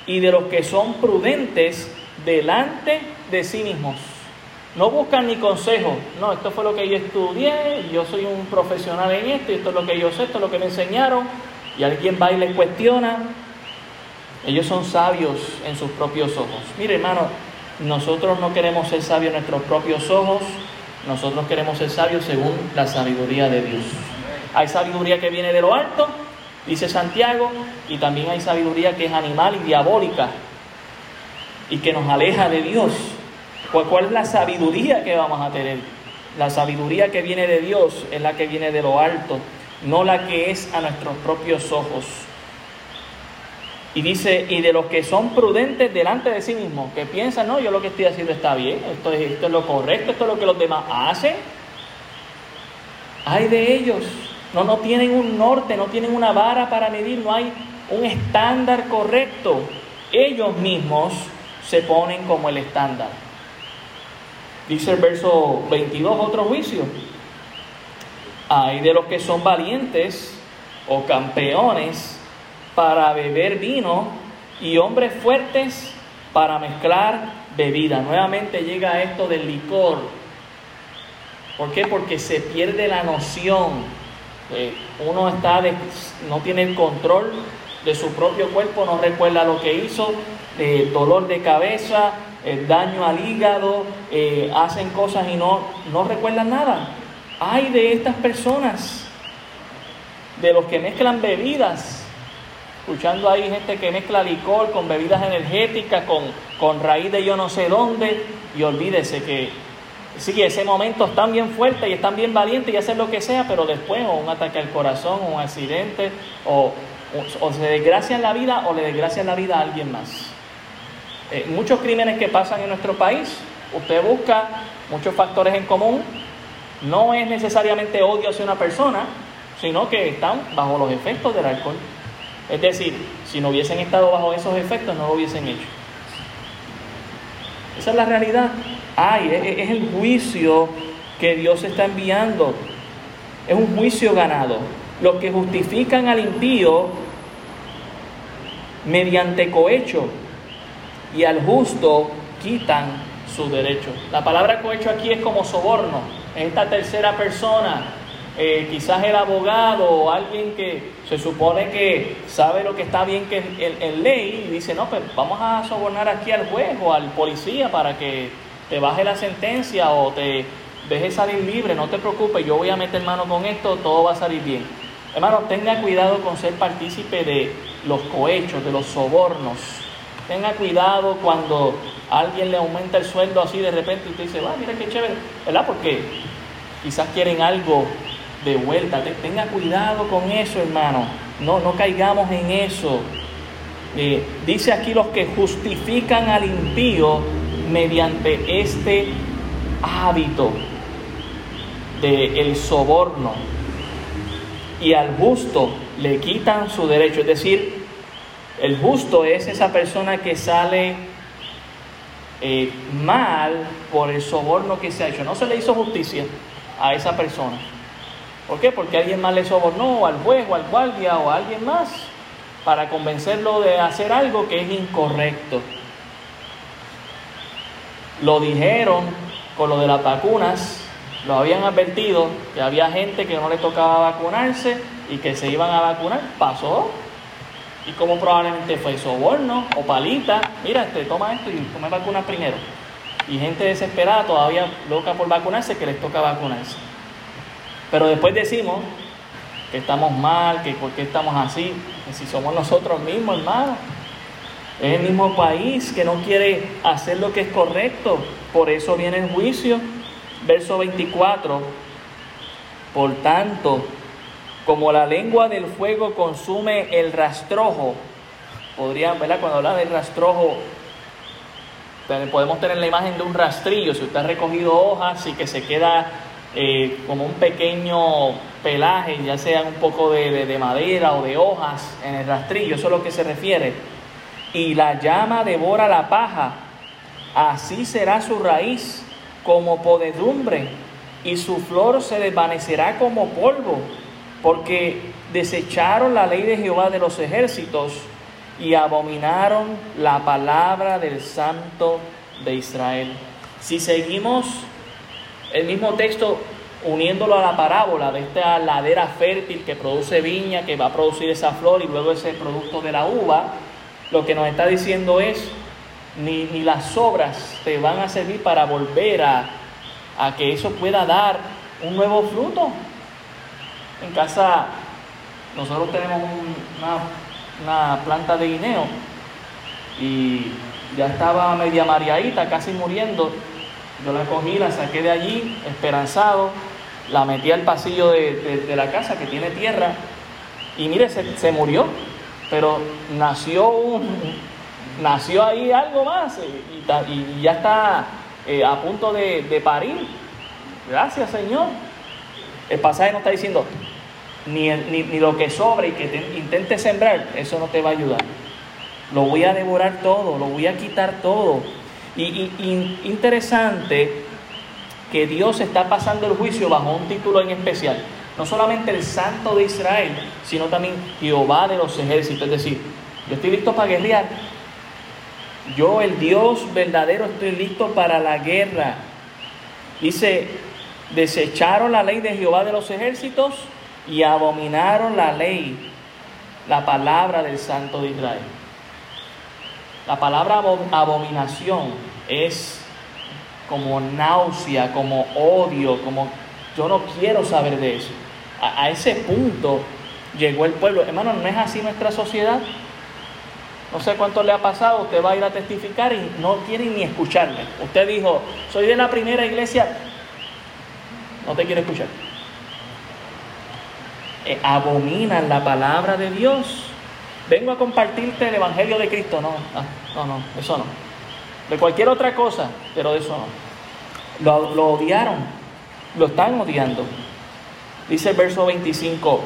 y de los que son prudentes delante de sí mismos. No buscan ni consejo. No, esto fue lo que yo estudié, yo soy un profesional en esto, y esto es lo que yo sé, esto es lo que me enseñaron, y alguien va y les cuestiona. Ellos son sabios en sus propios ojos. Mire, hermano, nosotros no queremos ser sabios en nuestros propios ojos, nosotros queremos ser sabios según la sabiduría de Dios. Hay sabiduría que viene de lo alto dice Santiago, y también hay sabiduría que es animal y diabólica y que nos aleja de Dios. ¿Cuál es la sabiduría que vamos a tener? La sabiduría que viene de Dios es la que viene de lo alto, no la que es a nuestros propios ojos. Y dice, y de los que son prudentes delante de sí mismos, que piensan, no, yo lo que estoy haciendo está bien, esto es, esto es lo correcto, esto es lo que los demás hacen. Hay de ellos, no, no tienen un norte, no tienen una vara para medir, no hay un estándar correcto. Ellos mismos se ponen como el estándar. Dice el verso 22, otro juicio. Hay de los que son valientes o campeones para beber vino y hombres fuertes para mezclar bebida. Nuevamente llega esto del licor. ¿Por qué? Porque se pierde la noción. Uno está no tiene el control de su propio cuerpo, no recuerda lo que hizo, eh, dolor de cabeza, el daño al hígado, eh, hacen cosas y no, no recuerdan nada. Hay de estas personas, de los que mezclan bebidas, escuchando ahí gente que mezcla licor con bebidas energéticas, con, con raíz de yo no sé dónde, y olvídese que sí, ese momento están bien fuerte y están bien valientes y hacen lo que sea, pero después o un ataque al corazón, o un accidente, o, o, se desgracian la vida o le desgracian la vida a alguien más. Eh, muchos crímenes que pasan en nuestro país, usted busca muchos factores en común, no es necesariamente odio hacia una persona, sino que están bajo los efectos del alcohol. Es decir, si no hubiesen estado bajo esos efectos, no lo hubiesen hecho. Esa es la realidad. Ay, es el juicio que Dios está enviando. Es un juicio ganado. Los que justifican al impío mediante cohecho y al justo quitan su derecho. La palabra cohecho aquí es como soborno. Esta tercera persona, eh, quizás el abogado o alguien que se supone que sabe lo que está bien que en, ley dice, no, pues vamos a sobornar aquí al juez o al policía para que te baje la sentencia o te deje salir libre, no te preocupes, yo voy a meter mano con esto, todo va a salir bien. Hermano, tenga cuidado con ser partícipe de los cohechos, de los sobornos. Tenga cuidado cuando alguien le aumenta el sueldo así de repente y usted dice, va, mira qué chévere, ¿verdad? Porque quizás quieren algo de vuelta. Tenga cuidado con eso, hermano. No, no caigamos en eso. Eh, dice aquí los que justifican al impío mediante este hábito del el soborno y al justo le quitan su derecho. Es decir, el justo es esa persona que sale eh, mal por el soborno que se ha hecho. No se le hizo justicia a esa persona. ¿Por qué? Porque alguien más le sobornó al juez o al guardia o a alguien más para convencerlo de hacer algo que es incorrecto. Lo dijeron con lo de las vacunas, lo habían advertido que había gente que no le tocaba vacunarse y que se iban a vacunar. Pasó. Y como probablemente fue soborno o palita, mira, este, toma esto y tome vacunas primero. Y gente desesperada, todavía loca por vacunarse, que les toca vacunarse. Pero después decimos que estamos mal, que por qué estamos así, que si somos nosotros mismos, hermano. Es el mismo país que no quiere hacer lo que es correcto, por eso viene el juicio verso 24, por tanto, como la lengua del fuego consume el rastrojo, podrían, ¿verdad? Cuando habla del rastrojo, podemos tener la imagen de un rastrillo, si usted ha recogido hojas y que se queda eh, como un pequeño pelaje, ya sea un poco de, de madera o de hojas en el rastrillo, eso es lo que se refiere. Y la llama devora la paja, así será su raíz como podedumbre, y su flor se desvanecerá como polvo, porque desecharon la ley de Jehová de los ejércitos y abominaron la palabra del Santo de Israel. Si seguimos el mismo texto uniéndolo a la parábola de esta ladera fértil que produce viña, que va a producir esa flor y luego ese producto de la uva, lo que nos está diciendo es ni, ni las obras te van a servir para volver a, que eso pueda dar un nuevo fruto. En casa nosotros tenemos una, planta de guineo y ya estaba media mareadita, casi muriendo. Yo la cogí, la saqué de allí, esperanzado, la metí al pasillo de, la casa que tiene tierra y mire, se, murió, pero nació un, nació ahí algo más y, ya está eh, a punto de, de parir. Gracias Señor. El pasaje no está diciendo, ni, ni, lo que sobra y que te, intente sembrar, eso no te va a ayudar. Lo voy a devorar todo, lo voy a quitar todo. Y, interesante que Dios está pasando el juicio bajo un título en especial. No solamente el Santo de Israel, sino también Jehová de los ejércitos. Es decir, yo estoy listo para guerrear. Yo, el Dios verdadero, estoy listo para la guerra. Dice, desecharon la ley de Jehová de los ejércitos y abominaron la ley, la palabra del Santo de Israel. La palabra abominación es como náusea, como odio, como yo no quiero saber de eso. A, ese punto llegó el pueblo. Hermano, ¿no es así nuestra sociedad? No sé cuánto le ha pasado, usted va a ir a testificar y no quiere ni escucharme. Usted dijo, soy de la primera iglesia, no te quiere escuchar. Eh, abominan la palabra de Dios. Vengo a compartirte el Evangelio de Cristo. No, ah, no, no, eso no. De cualquier otra cosa, pero eso no. Lo, lo odiaron, lo están odiando. Dice el verso 25,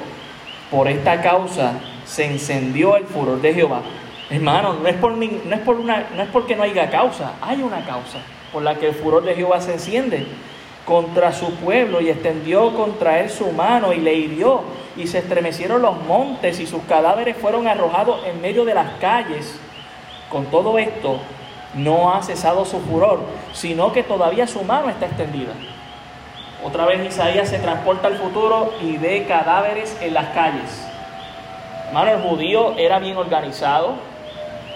por esta causa se encendió el furor de Jehová. Hermano, no es, por, no, es por una, no es porque no haya causa, hay una causa por la que el furor de Jehová se enciende contra su pueblo y extendió contra él su mano y le hirió y se estremecieron los montes y sus cadáveres fueron arrojados en medio de las calles. Con todo esto no ha cesado su furor, sino que todavía su mano está extendida. Otra vez Isaías se transporta al futuro y ve cadáveres en las calles. Hermano, el judío era bien organizado,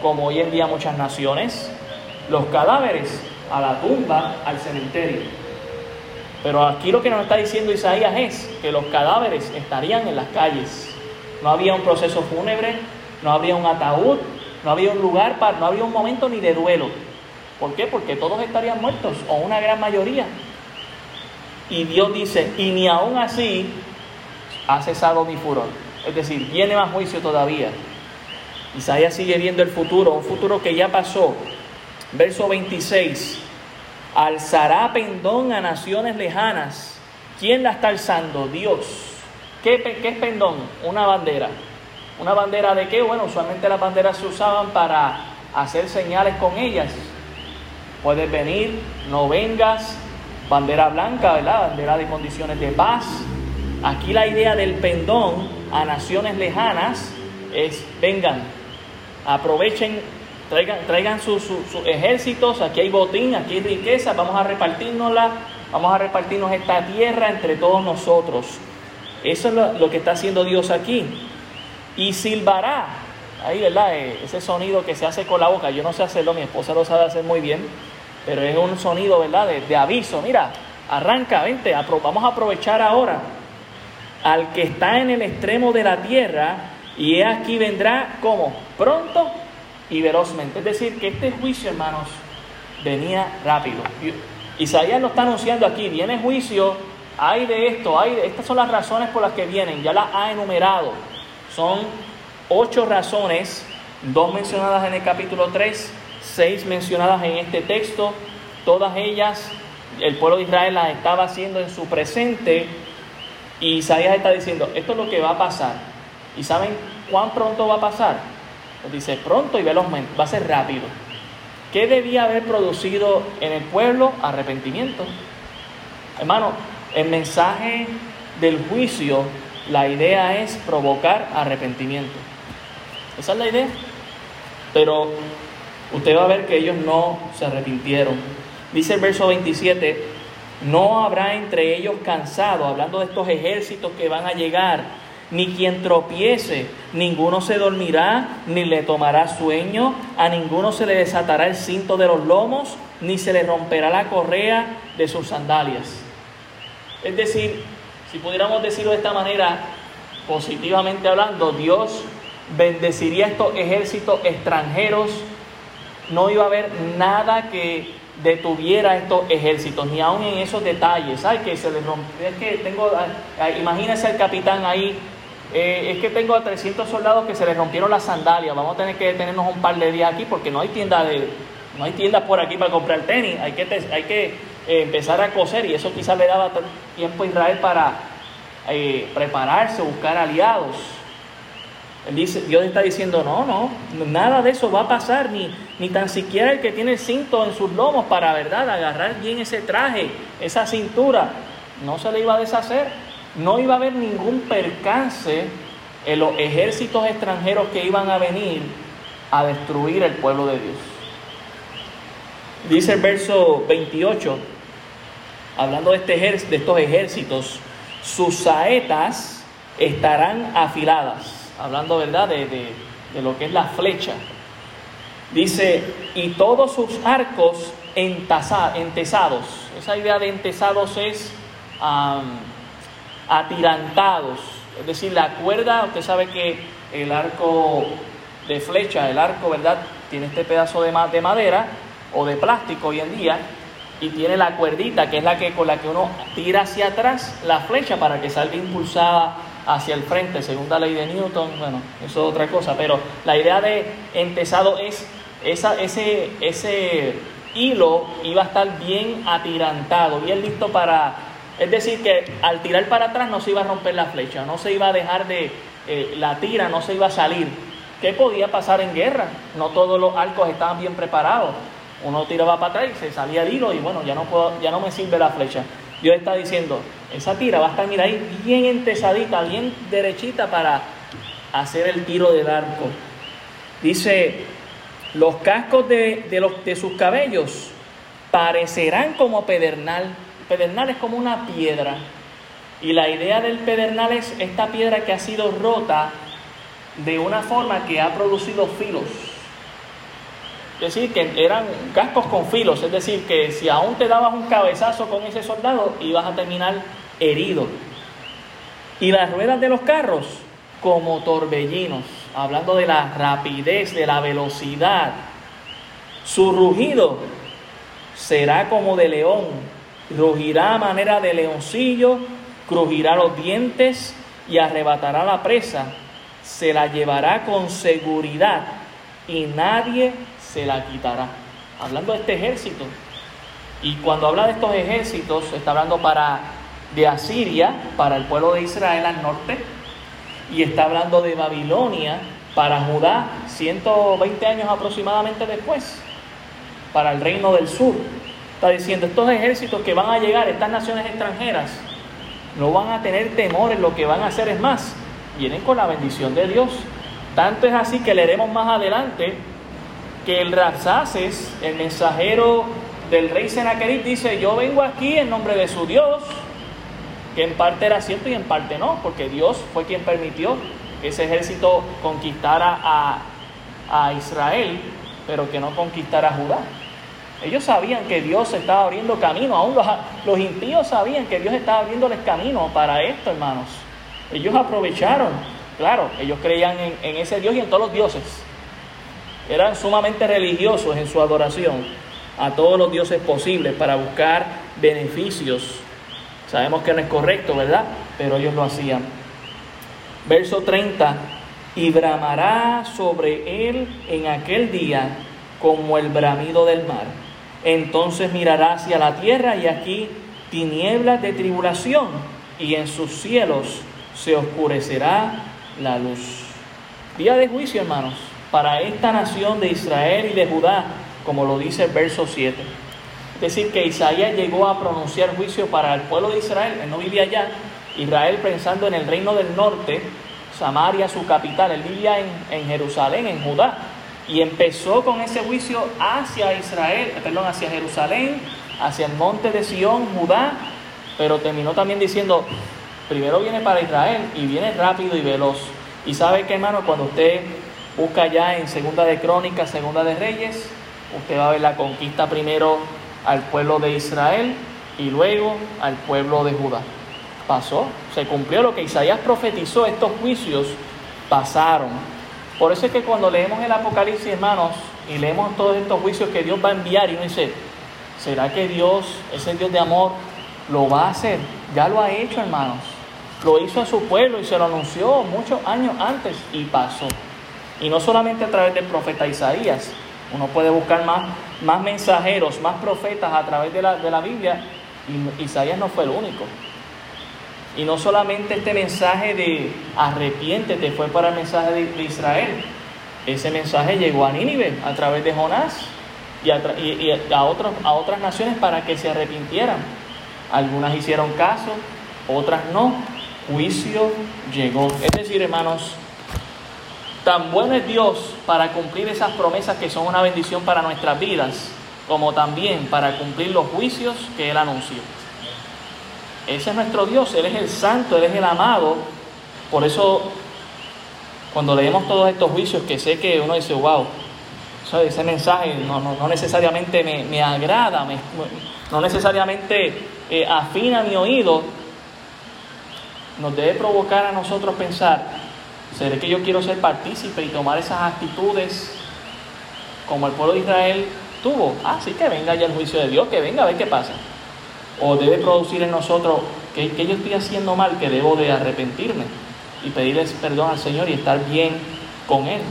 como hoy en día muchas naciones. Los cadáveres a la tumba, al cementerio. Pero aquí lo que nos está diciendo Isaías es que los cadáveres estarían en las calles. No había un proceso fúnebre, no había un ataúd, no había un lugar para, no había un momento ni de duelo. ¿Por qué? Porque todos estarían muertos, o una gran mayoría. Y Dios dice, y ni aún así ha cesado mi furor. Es decir, viene más juicio todavía. Isaías sigue viendo el futuro, un futuro que ya pasó. Verso 26 alzará pendón a naciones lejanas. ¿Quién la está alzando? Dios. ¿Qué, es pendón? Una bandera. ¿Una bandera de qué? Bueno, usualmente las banderas se usaban para hacer señales con ellas. Puedes venir, no vengas, bandera blanca, ¿verdad? Bandera de condiciones de paz. Aquí la idea del pendón a naciones lejanas es, vengan, aprovechen traigan, sus, ejércitos, aquí hay botín, aquí hay riqueza, vamos a repartirnosla, vamos a repartirnos esta tierra entre todos nosotros. Eso es lo, que está haciendo Dios aquí. Y silbará, ahí, ¿verdad? Eh, ese sonido que se hace con la boca, yo no sé hacerlo, mi esposa lo sabe hacer muy bien, pero es un sonido, ¿verdad? De, de aviso, mira, arranca, vente, vamos a aprovechar ahora al que está en el extremo de la tierra y aquí vendrá como pronto y velozmente. Es decir, que este juicio, hermanos, venía rápido. Isaías lo está anunciando aquí, viene juicio, hay de esto, hay de, estas son las razones por las que vienen, ya las ha enumerado. Son ocho razones, dos mencionadas en el capítulo 3, seis mencionadas en este texto, todas ellas el pueblo de Israel las estaba haciendo en su presente y Isaías está diciendo, esto es lo que va a pasar. ¿Y saben cuán pronto va a pasar? Dice pronto y velozmente, va a ser rápido. ¿Qué debía haber producido en el pueblo? Arrepentimiento. Hermano, el mensaje del juicio, la idea es provocar arrepentimiento. Esa es la idea. Pero usted va a ver que ellos no se arrepintieron. Dice el verso 27, no habrá entre ellos cansado, hablando de estos ejércitos que van a llegar ni quien tropiece, ninguno se dormirá, ni le tomará sueño, a ninguno se le desatará el cinto de los lomos, ni se le romperá la correa de sus sandalias. Es decir, si pudiéramos decirlo de esta manera, positivamente hablando, Dios bendeciría estos ejércitos extranjeros, no iba a haber nada que detuviera estos ejércitos, ni aún en esos detalles. Ay, que se les rompió, es que tengo, imagínense el capitán ahí, eh, es que tengo a 300 soldados que se les rompieron las sandalias, vamos a tener que detenernos un par de días aquí porque no hay tienda de, no hay tiendas por aquí para comprar tenis, hay que, hay que eh, empezar a coser y eso quizás le daba tiempo a Israel para eh, prepararse, buscar aliados. Dios está diciendo, no, no, nada de eso va a pasar, ni, ni tan siquiera el que tiene el cinto en sus lomos para, ¿verdad?, agarrar bien ese traje, esa cintura, no se le iba a deshacer, no iba a haber ningún percance en los ejércitos extranjeros que iban a venir a destruir el pueblo de Dios. Dice el verso 28, hablando de, este de estos ejércitos, sus saetas estarán afiladas hablando verdad de, lo que es la flecha. Dice, y todos sus arcos entesados. Esa idea de entesados es atirantados. Es decir, la cuerda, usted sabe que el arco de flecha, el arco, ¿verdad? Tiene este pedazo de, de madera o de plástico hoy en día y tiene la cuerdita que es la que con la que uno tira hacia atrás la flecha para que salga impulsada hacia el frente, segunda ley de Newton, bueno, eso es otra cosa, pero la idea de entesado es ese, ese hilo iba a estar bien atirantado, bien listo para, es decir, que al tirar para atrás no se iba a romper la flecha, no se iba a dejar de, eh, la tira no se iba a salir. ¿Qué podía pasar en guerra? No todos los arcos estaban bien preparados. Uno tiraba para atrás y se salía el hilo y bueno, ya no, ya no me sirve la flecha. Dios está diciendo, esa tira va a estar, mira ahí, bien entesadita, bien derechita para hacer el tiro del arco. Dice, los cascos de, los, de sus cabellos parecerán como pedernal. Pedernal es como una piedra. Y la idea del pedernal es esta piedra que ha sido rota de una forma que ha producido filos. Es decir, que eran cascos con filos, es decir, que si aún te dabas un cabezazo con ese soldado, ibas a terminar herido. Y las ruedas de los carros como torbellinos, hablando de la rapidez, de la velocidad. Su rugido será como de león, rugirá a manera de leoncillo, crujirá los dientes y arrebatará la presa, se la llevará con seguridad y nadie se la quitará. Hablando de este ejército. Y cuando habla de estos ejércitos, está hablando para de Asiria, para el pueblo de Israel al norte, y está hablando de Babilonia para Judá, 120 años aproximadamente después, para el reino del sur. Está diciendo, estos ejércitos que van a llegar, estas naciones extranjeras, no van a tener temor en lo que van a hacer, es más, vienen con la bendición de Dios. Tanto es así que leeremos más adelante que el Rapsaces, el mensajero del rey Senaquerib, dice, yo vengo aquí en nombre de su Dios, que en parte era cierto y en parte no, porque Dios fue quien permitió que ese ejército conquistara a, Israel, pero que no conquistara a Judá. Ellos sabían que Dios estaba abriendo camino, aún los, los impíos sabían que Dios estaba abriéndoles camino para esto, hermanos. Ellos aprovecharon, claro, ellos creían en, en ese Dios y en todos los dioses, eran sumamente religiosos en su adoración a todos los dioses posibles para buscar beneficios. Sabemos que no es correcto, ¿verdad? Pero ellos lo hacían. Verso 30. Y bramará sobre él en aquel día como el bramido del mar. Entonces mirará hacia la tierra y aquí tinieblas de tribulación y en sus cielos se oscurecerá la luz. Día de juicio, hermanos para esta nación de Israel y de Judá, como lo dice el verso 7. Es decir, que Isaías llegó a pronunciar juicio para el pueblo de Israel, él no vivía allá, Israel pensando en el reino del norte, Samaria su capital, él vivía en, en Jerusalén, en Judá, y empezó con ese juicio hacia Israel, perdón, hacia Jerusalén, hacia el monte de Sión, Judá, pero terminó también diciendo, primero viene para Israel y viene rápido y veloz. Y sabe que hermano, cuando usted Busca ya en Segunda de Crónicas, Segunda de Reyes, usted va a ver la conquista primero al pueblo de Israel y luego al pueblo de Judá. pasó, se cumplió lo que Isaías profetizó, estos juicios pasaron. Por eso es que cuando leemos el Apocalipsis, hermanos, y leemos todos estos juicios que Dios va a enviar, y uno dice, ¿será que Dios, ese Dios de amor, lo va a hacer? Ya lo ha hecho, hermanos. Lo hizo a su pueblo y se lo anunció muchos años antes y pasó. Y no solamente a través del profeta Isaías, uno puede buscar más, más mensajeros, más profetas a través de la, de la Biblia, y Isaías no fue el único. Y no solamente este mensaje de arrepiéntete fue para el mensaje de, Israel, ese mensaje llegó a Nínive a través de Jonás y, a, otros, a otras naciones para que se arrepintieran. Algunas hicieron caso, otras no. Juicio llegó. Es decir, hermanos, tan bueno es Dios para cumplir esas promesas que son una bendición para nuestras vidas, como también para cumplir los juicios que Él anunció. Ese es nuestro Dios, Él es el santo, Él es el amado. Por eso, cuando leemos todos estos juicios, que sé que uno dice, wow, ese mensaje no, no, necesariamente me, agrada, no necesariamente eh, afina mi oído, nos debe provocar a nosotros pensar, ¿seré que yo quiero ser partícipe y tomar esas actitudes como el pueblo de Israel tuvo? Ah, que venga ya el juicio de Dios, que venga a ver qué pasa o debe producir en nosotros que, yo estoy haciendo mal, que debo de arrepentirme y pedirles perdón al Señor y estar bien con Él.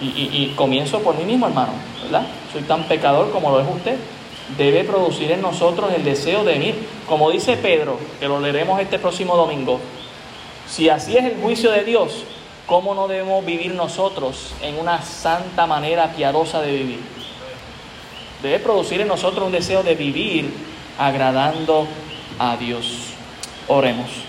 Y, comienzo por mí mismo, hermano, ¿verdad? Soy tan pecador como lo es usted. Debe producir en nosotros el deseo de venir. Como dice Pedro, que lo leeremos este próximo domingo, si así es el juicio de Dios, ¿cómo no debemos vivir nosotros en una santa manera piadosa de vivir? Debe producir en nosotros un deseo de vivir agradando a Dios. Oremos.